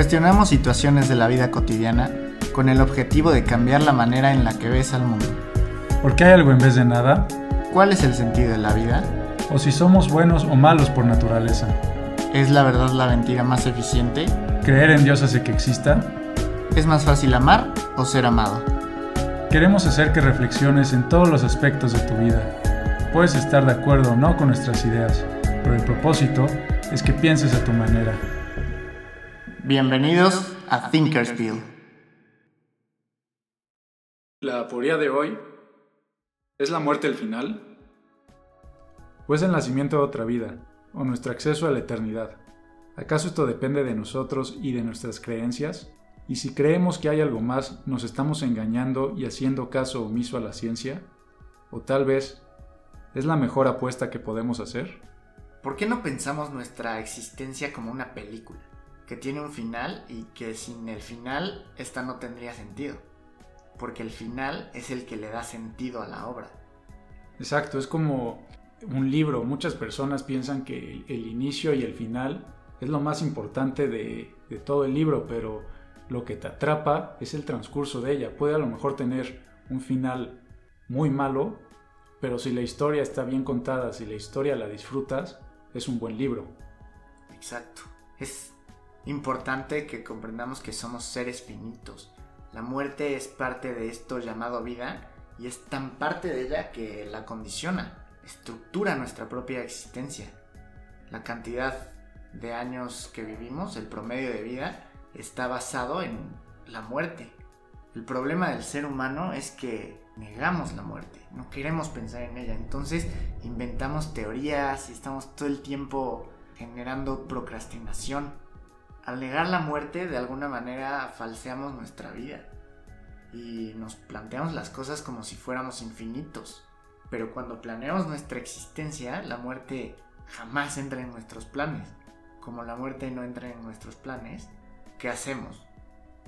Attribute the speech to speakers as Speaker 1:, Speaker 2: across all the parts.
Speaker 1: Cuestionamos situaciones de la vida cotidiana con el objetivo de cambiar la manera en la que ves al mundo.
Speaker 2: ¿Por qué hay algo en vez de nada?
Speaker 1: ¿Cuál es el sentido de la vida?
Speaker 2: ¿O si somos buenos o malos por naturaleza?
Speaker 1: ¿Es la verdad la mentira más eficiente?
Speaker 2: ¿Creer en Dios hace que exista?
Speaker 1: ¿Es más fácil amar o ser amado?
Speaker 2: Queremos hacer que reflexiones en todos los aspectos de tu vida. Puedes estar de acuerdo o no con nuestras ideas, pero el propósito es que pienses a tu manera.
Speaker 1: Bienvenidos a Thinkersville.
Speaker 2: La aporía de hoy es la muerte el final. ¿O es el nacimiento de otra vida? ¿O nuestro acceso a la eternidad? ¿Acaso esto depende de nosotros y de nuestras creencias? Y si creemos que hay algo más, ¿nos estamos engañando y haciendo caso omiso a la ciencia? ¿O tal vez es la mejor apuesta que podemos hacer?
Speaker 1: ¿Por qué no pensamos nuestra existencia como una película? Que tiene un final y que sin el final esta no tendría sentido. Porque el final es el que le da sentido a la obra.
Speaker 2: Exacto, es como un libro. Muchas personas piensan que el inicio y el final es lo más importante de, de todo el libro, pero lo que te atrapa es el transcurso de ella. Puede a lo mejor tener un final muy malo, pero si la historia está bien contada, si la historia la disfrutas, es un buen libro.
Speaker 1: Exacto. Es importante que comprendamos que somos seres finitos. La muerte es parte de esto llamado vida y es tan parte de ella que la condiciona, estructura nuestra propia existencia. La cantidad de años que vivimos, el promedio de vida, está basado en la muerte. El problema del ser humano es que negamos la muerte, no queremos pensar en ella, entonces inventamos teorías y estamos todo el tiempo generando procrastinación. Al negar la muerte, de alguna manera falseamos nuestra vida y nos planteamos las cosas como si fuéramos infinitos. Pero cuando planeamos nuestra existencia, la muerte jamás entra en nuestros planes. Como la muerte no entra en nuestros planes, ¿qué hacemos?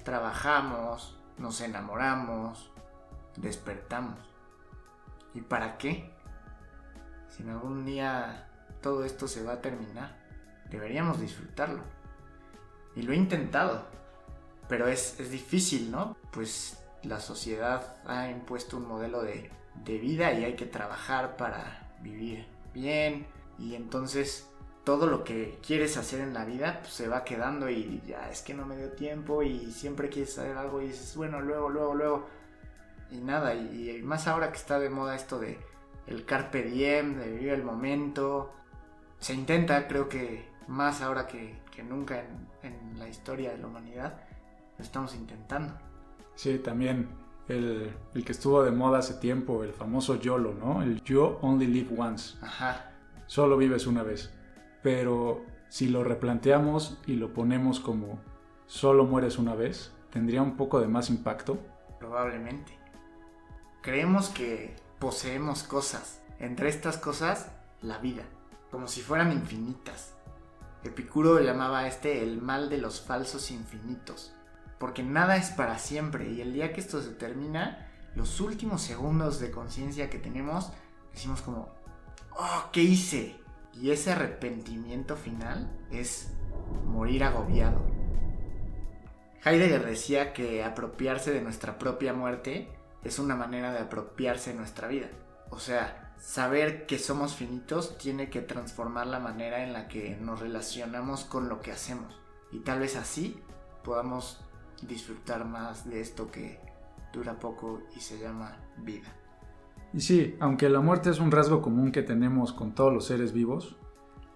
Speaker 1: Trabajamos, nos enamoramos, despertamos. ¿Y para qué? Si en algún día todo esto se va a terminar, deberíamos disfrutarlo. Y lo he intentado, pero es, es difícil, ¿no? Pues la sociedad ha impuesto un modelo de, de vida y hay que trabajar para vivir bien. Y entonces todo lo que quieres hacer en la vida pues, se va quedando y ya es que no me dio tiempo y siempre quieres hacer algo y dices, bueno, luego, luego, luego. Y nada, y, más ahora que está de moda esto de el carpe diem, de vivir el momento. Se intenta, creo que más ahora que, nunca en, en, la historia de la humanidad, lo estamos intentando.
Speaker 2: Sí, también el, el que estuvo de moda hace tiempo, el famoso YOLO, ¿no? El You Only Live Once.
Speaker 1: Ajá.
Speaker 2: Solo vives una vez pero si lo replanteamos y lo ponemos como solo mueres una vez, tendría un poco de más impacto.
Speaker 1: Probablemente. Creemos que poseemos cosas. Entre estas cosas, la vida, como si fueran infinitas. Epicuro llamaba a este el mal de los falsos infinitos, porque nada es para siempre y el día que esto se termina, los últimos segundos de conciencia que tenemos, decimos como, oh, ¿qué hice? Y ese arrepentimiento final es morir agobiado. Heidegger decía que apropiarse de nuestra propia muerte es una manera de apropiarse de nuestra vida. O sea, saber que somos finitos tiene que transformar la manera en la que nos relacionamos con lo que hacemos. Y tal vez así podamos disfrutar más de esto que dura poco y se llama vida.
Speaker 2: Y sí, aunque la muerte es un rasgo común que tenemos con todos los seres vivos,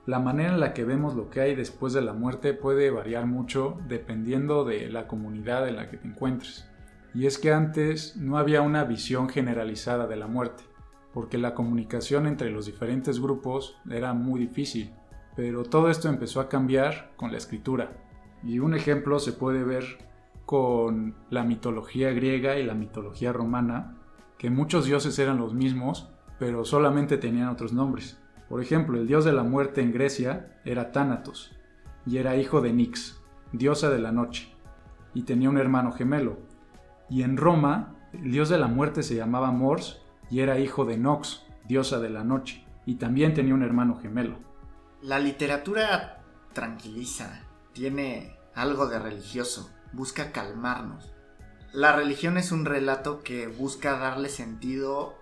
Speaker 2: la manera en la que vemos lo que hay después de la muerte puede variar mucho dependiendo de la comunidad en la que te encuentres. Y es que antes no había una visión generalizada de la muerte, porque la comunicación entre los diferentes grupos era muy difícil, pero todo esto empezó a cambiar con la escritura. Y un ejemplo se puede ver con la mitología griega y la mitología romana, que muchos dioses eran los mismos, pero solamente tenían otros nombres. Por ejemplo, el dios de la muerte en Grecia era Thanatos, y era hijo de Nix, diosa de la noche, y tenía un hermano gemelo. Y en Roma, el dios de la muerte se llamaba Mors, y era hijo de Nox, diosa de la noche, y también tenía un hermano gemelo.
Speaker 1: La literatura tranquiliza, tiene algo de religioso, busca calmarnos. La religión es un relato que busca darle sentido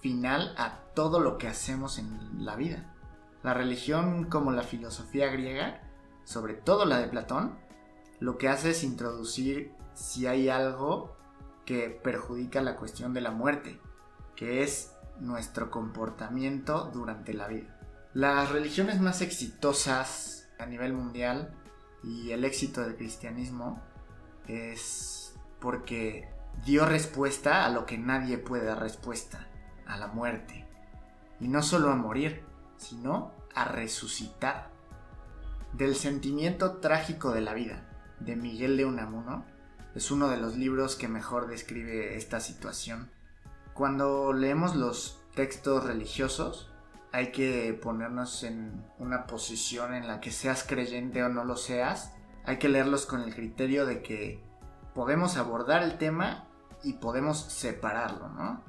Speaker 1: final a todo lo que hacemos en la vida. La religión, como la filosofía griega, sobre todo la de Platón, lo que hace es introducir si hay algo que perjudica la cuestión de la muerte, que es nuestro comportamiento durante la vida. Las religiones más exitosas a nivel mundial y el éxito del cristianismo es porque dio respuesta a lo que nadie puede dar respuesta, a la muerte. Y no solo a morir, sino a resucitar. Del sentimiento trágico de la vida, de Miguel de Unamuno, es uno de los libros que mejor describe esta situación. Cuando leemos los textos religiosos, hay que ponernos en una posición en la que seas creyente o no lo seas. Hay que leerlos con el criterio de que podemos abordar el tema y podemos separarlo, ¿no?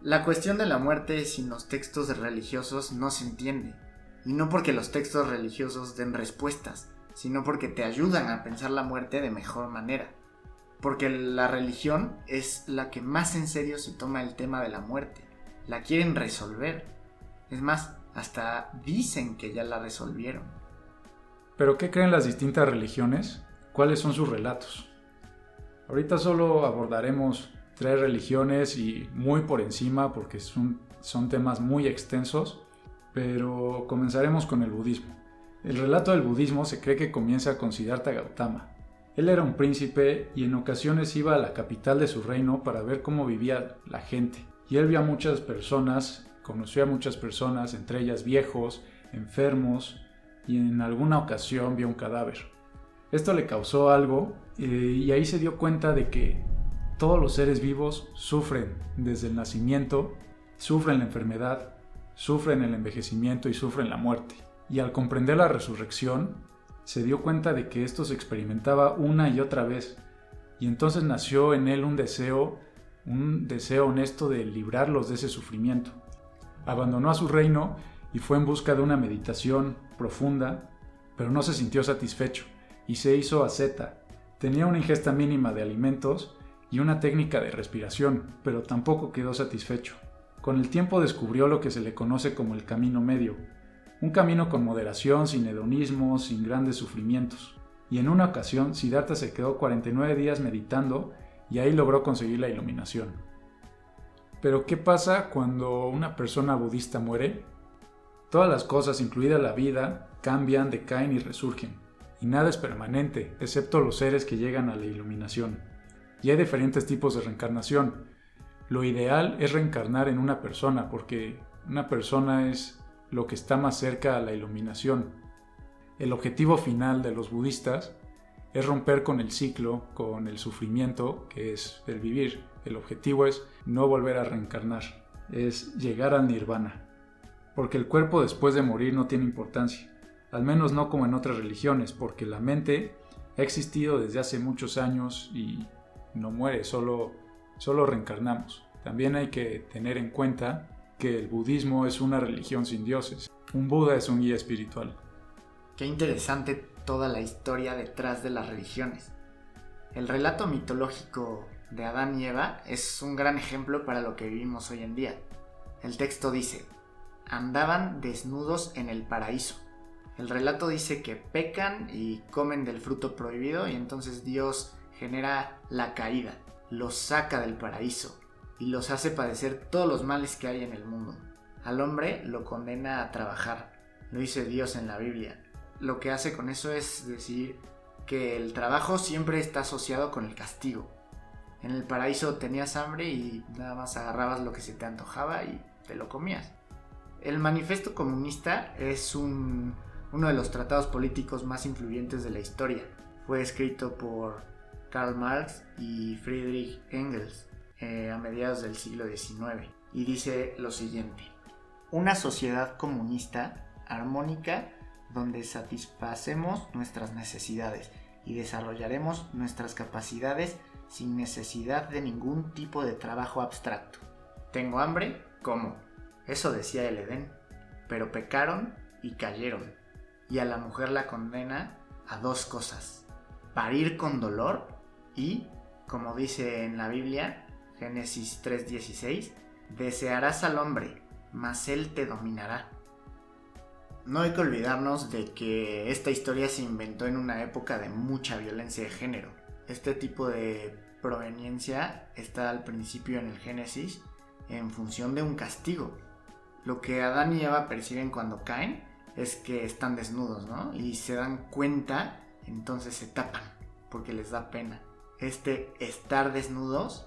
Speaker 1: La cuestión de la muerte sin los textos religiosos no se entiende. Y no porque los textos religiosos den respuestas, sino porque te ayudan a pensar la muerte de mejor manera. Porque la religión es la que más en serio se toma el tema de la muerte. La quieren resolver es más, hasta dicen que ya la resolvieron.
Speaker 2: ¿Pero qué creen las distintas religiones? ¿Cuáles son sus relatos? Ahorita solo abordaremos tres religiones y muy por encima porque son, son temas muy extensos, pero comenzaremos con el budismo. El relato del budismo se cree que comienza con Siddhartha Gautama. Él era un príncipe y en ocasiones iba a la capital de su reino para ver cómo vivía la gente. Y él vio a muchas personas Conoció a muchas personas, entre ellas viejos, enfermos, y en alguna ocasión vio un cadáver. Esto le causó algo eh, y ahí se dio cuenta de que todos los seres vivos sufren desde el nacimiento, sufren la enfermedad, sufren el envejecimiento y sufren la muerte. Y al comprender la resurrección, se dio cuenta de que esto se experimentaba una y otra vez. Y entonces nació en él un deseo, un deseo honesto de librarlos de ese sufrimiento abandonó a su reino y fue en busca de una meditación profunda, pero no se sintió satisfecho y se hizo asceta. Tenía una ingesta mínima de alimentos y una técnica de respiración, pero tampoco quedó satisfecho. Con el tiempo descubrió lo que se le conoce como el camino medio, un camino con moderación, sin hedonismo, sin grandes sufrimientos. Y en una ocasión, Siddhartha se quedó 49 días meditando y ahí logró conseguir la iluminación. Pero ¿qué pasa cuando una persona budista muere? Todas las cosas, incluida la vida, cambian, decaen y resurgen. Y nada es permanente, excepto los seres que llegan a la iluminación. Y hay diferentes tipos de reencarnación. Lo ideal es reencarnar en una persona, porque una persona es lo que está más cerca a la iluminación. El objetivo final de los budistas es romper con el ciclo, con el sufrimiento, que es el vivir. El objetivo es no volver a reencarnar, es llegar al nirvana. Porque el cuerpo después de morir no tiene importancia, al menos no como en otras religiones, porque la mente ha existido desde hace muchos años y no muere, solo, solo reencarnamos. También hay que tener en cuenta que el budismo es una religión sin dioses. Un Buda es un guía espiritual.
Speaker 1: Qué interesante toda la historia detrás de las religiones. El relato mitológico de Adán y Eva es un gran ejemplo para lo que vivimos hoy en día. El texto dice, andaban desnudos en el paraíso. El relato dice que pecan y comen del fruto prohibido y entonces Dios genera la caída, los saca del paraíso y los hace padecer todos los males que hay en el mundo. Al hombre lo condena a trabajar, lo dice Dios en la Biblia. Lo que hace con eso es decir que el trabajo siempre está asociado con el castigo, en el paraíso tenías hambre y nada más agarrabas lo que se te antojaba y te lo comías. El manifiesto comunista es uno de los tratados políticos más influyentes de la historia. Fue escrito por Karl Marx y Friedrich Engels eh, a mediados del siglo XIX y dice lo siguiente. Una sociedad comunista armónica donde satisfacemos nuestras necesidades y desarrollaremos nuestras capacidades sin necesidad de ningún tipo de trabajo abstracto. ¿Tengo hambre? ¿Cómo? Eso decía el Edén. Pero pecaron y cayeron. Y a la mujer la condena a dos cosas. parir con dolor y, como dice en la Biblia, Génesis 3:16, desearás al hombre, mas él te dominará. No hay que olvidarnos de que esta historia se inventó en una época de mucha violencia de género. Este tipo de proveniencia está al principio en el Génesis en función de un castigo. Lo que Adán y Eva perciben cuando caen es que están desnudos, ¿no? Y se dan cuenta, entonces se tapan, porque les da pena. Este estar desnudos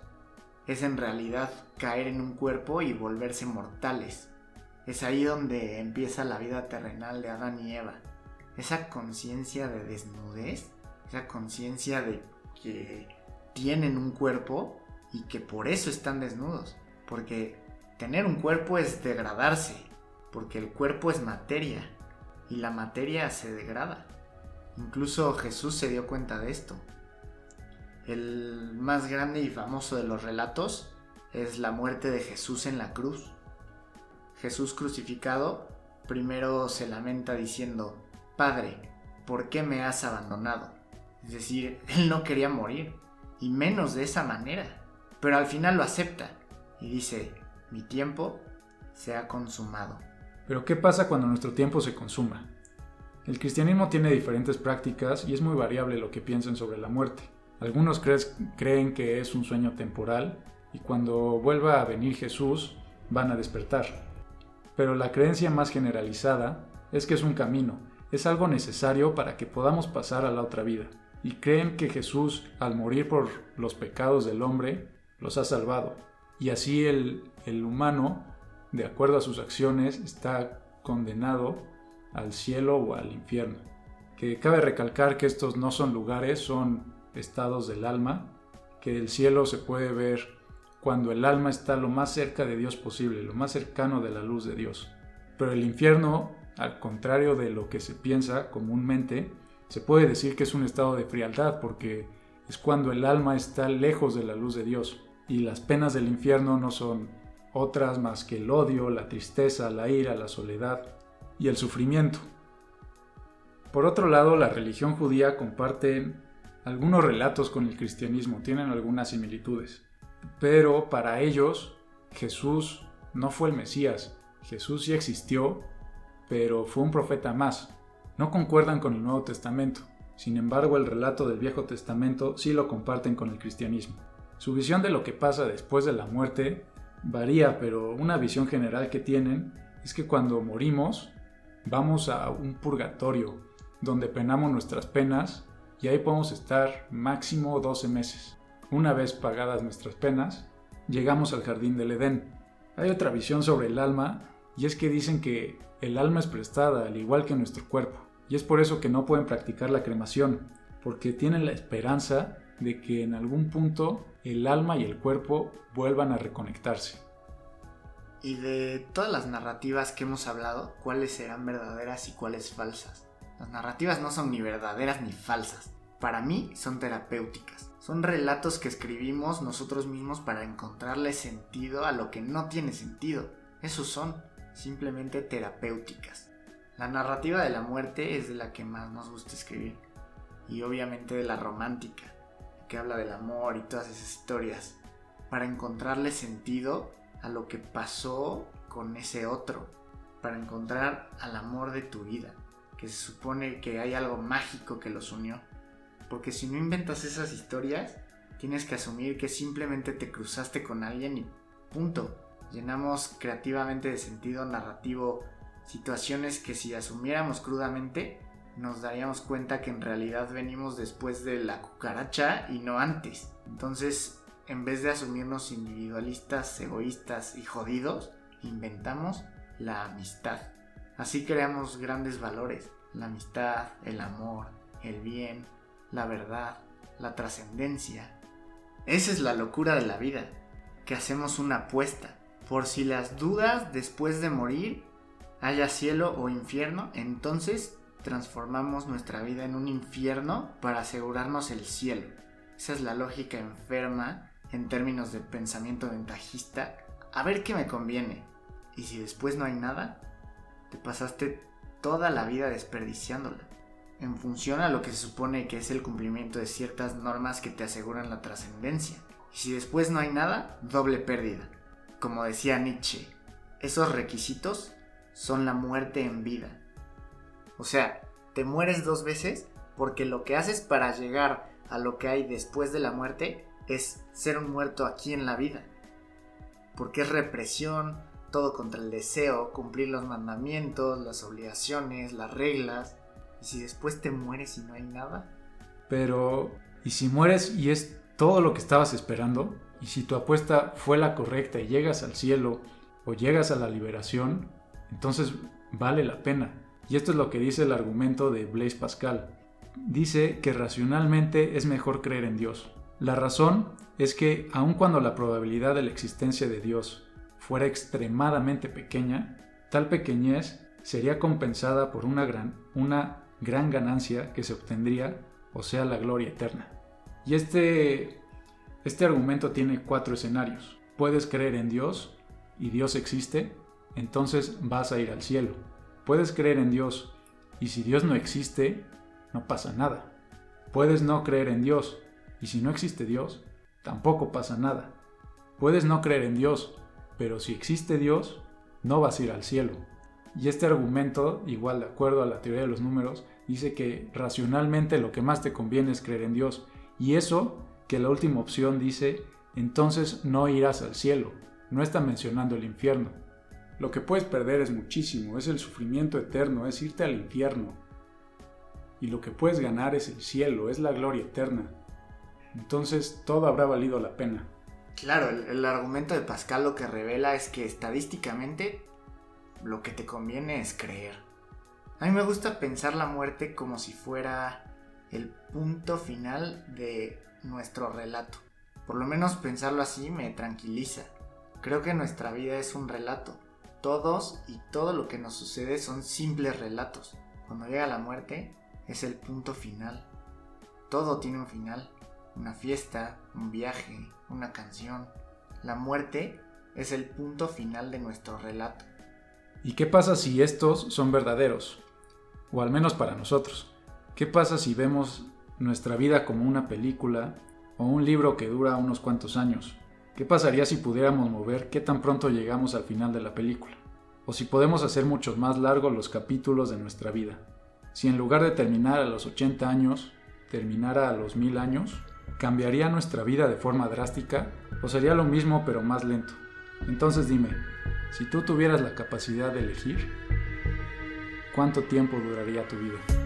Speaker 1: es en realidad caer en un cuerpo y volverse mortales. Es ahí donde empieza la vida terrenal de Adán y Eva. Esa conciencia de desnudez, esa conciencia de que tienen un cuerpo y que por eso están desnudos. Porque tener un cuerpo es degradarse, porque el cuerpo es materia y la materia se degrada. Incluso Jesús se dio cuenta de esto. El más grande y famoso de los relatos es la muerte de Jesús en la cruz. Jesús crucificado primero se lamenta diciendo, Padre, ¿por qué me has abandonado? Es decir, él no quería morir, y menos de esa manera, pero al final lo acepta y dice, mi tiempo se ha consumado.
Speaker 2: Pero ¿qué pasa cuando nuestro tiempo se consuma? El cristianismo tiene diferentes prácticas y es muy variable lo que piensen sobre la muerte. Algunos creen que es un sueño temporal y cuando vuelva a venir Jesús van a despertar. Pero la creencia más generalizada es que es un camino, es algo necesario para que podamos pasar a la otra vida. Y creen que Jesús, al morir por los pecados del hombre, los ha salvado. Y así el, humano, de acuerdo a sus acciones, está condenado al cielo o al infierno. Que cabe recalcar que estos no son lugares, son estados del alma, que el cielo se puede ver cuando el alma está lo más cerca de Dios posible, lo más cercano de la luz de Dios. Pero el infierno, al contrario de lo que se piensa comúnmente, se puede decir que es un estado de frialdad porque es cuando el alma está lejos de la luz de Dios y las penas del infierno no son otras más que el odio, la tristeza, la ira, la soledad y el sufrimiento. Por otro lado, la religión judía comparte algunos relatos con el cristianismo tienen algunas similitudes, pero para ellos Jesús no fue el Mesías, Jesús sí existió, pero fue un profeta más. No concuerdan con el Nuevo Testamento, sin embargo el relato del Viejo Testamento sí lo comparten con el cristianismo. Su visión de lo que pasa después de la muerte varía, pero una visión general que tienen es que cuando morimos vamos a un purgatorio, donde penamos nuestras penas y ahí podemos estar máximo 12 meses. Una vez pagadas nuestras penas, llegamos al jardín del Edén. Hay otra visión sobre el alma y es que dicen que el alma es prestada al igual que nuestro cuerpo y es por eso que no pueden practicar la cremación, porque tienen la esperanza de que en algún punto el alma y el cuerpo vuelvan a reconectarse.
Speaker 1: Y de todas las narrativas que hemos hablado, ¿cuáles serán verdaderas y cuáles falsas? Las narrativas no son ni verdaderas ni falsas. Para mí son terapéuticas. Son relatos que escribimos nosotros mismos para encontrarle sentido a lo que no tiene sentido. Esos son simplemente terapéuticas. La narrativa de la muerte es de la que más nos gusta escribir. Y obviamente de la romántica, que habla del amor y todas esas historias. Para encontrarle sentido a lo que pasó con ese otro. Para encontrar al amor de tu vida se supone que hay algo mágico que los unió. Porque si no inventas esas historias, tienes que asumir que simplemente te cruzaste con alguien y punto. Llenamos creativamente de sentido narrativo situaciones que si asumiéramos crudamente, nos daríamos cuenta que en realidad venimos después de la cucaracha y no antes. Entonces, en vez de asumirnos individualistas, egoístas y jodidos, inventamos la amistad. Así creamos grandes valores, la amistad, el amor, el bien, la verdad, la trascendencia. Esa es la locura de la vida, que hacemos una apuesta. Por si las dudas después de morir haya cielo o infierno, entonces transformamos nuestra vida en un infierno para asegurarnos el cielo. Esa es la lógica enferma en términos de pensamiento ventajista. A ver qué me conviene. Y si después no hay nada, te pasaste toda la vida desperdiciándola. en función a lo que se supone que es el cumplimiento de ciertas normas que te aseguran la trascendencia. Y si después no hay nada, doble pérdida. Como decía Nietzsche, esos requisitos son la muerte en vida. O sea, te mueres dos veces porque lo que haces para llegar a lo que hay después de la muerte es ser un muerto aquí en la vida. Porque es represión, todo contra el deseo, cumplir los mandamientos, las obligaciones, las reglas. Y si después te mueres y no hay nada.
Speaker 2: Pero, ¿y si mueres y es todo lo que estabas esperando? ¿Y si tu apuesta fue la correcta y llegas al cielo o llegas a la liberación? Entonces vale la pena. Y esto es lo que dice el argumento de Blaise Pascal. Dice que racionalmente es mejor creer en Dios. La razón es que aun cuando la probabilidad de la existencia de Dios fuera extremadamente pequeña, tal pequeñez sería compensada por una gran, una gran ganancia que se obtendría, o sea, la gloria eterna. Y este, este argumento tiene cuatro escenarios. Puedes creer en Dios y Dios existe, entonces vas a ir al cielo. Puedes creer en Dios y si Dios no existe, no pasa nada. Puedes no creer en Dios y si no existe Dios, tampoco pasa nada. Puedes no creer en Dios, pero si existe Dios, no vas a ir al cielo. Y este argumento, igual de acuerdo a la teoría de los números, dice que racionalmente lo que más te conviene es creer en Dios. Y eso, que la última opción dice, entonces no irás al cielo. No está mencionando el infierno. Lo que puedes perder es muchísimo, es el sufrimiento eterno, es irte al infierno. Y lo que puedes ganar es el cielo, es la gloria eterna. Entonces todo habrá valido la pena.
Speaker 1: Claro, el, argumento de Pascal lo que revela es que estadísticamente lo que te conviene es creer. A mí me gusta pensar la muerte como si fuera el punto final de nuestro relato. Por lo menos pensarlo así me tranquiliza. Creo que nuestra vida es un relato. Todos y todo lo que nos sucede son simples relatos. Cuando llega la muerte es el punto final. Todo tiene un final. Una fiesta, un viaje, una canción. La muerte es el punto final de nuestro relato.
Speaker 2: ¿Y qué pasa si estos son verdaderos? O al menos para nosotros. ¿Qué pasa si vemos nuestra vida como una película o un libro que dura unos cuantos años? ¿Qué pasaría si pudiéramos mover qué tan pronto llegamos al final de la película? O si podemos hacer muchos más largos los capítulos de nuestra vida. Si en lugar de terminar a los 80 años, terminara a los 1000 años, ¿cambiaría nuestra vida de forma drástica o sería lo mismo pero más lento? Entonces dime, si tú tuvieras la capacidad de elegir, ¿cuánto tiempo duraría tu vida?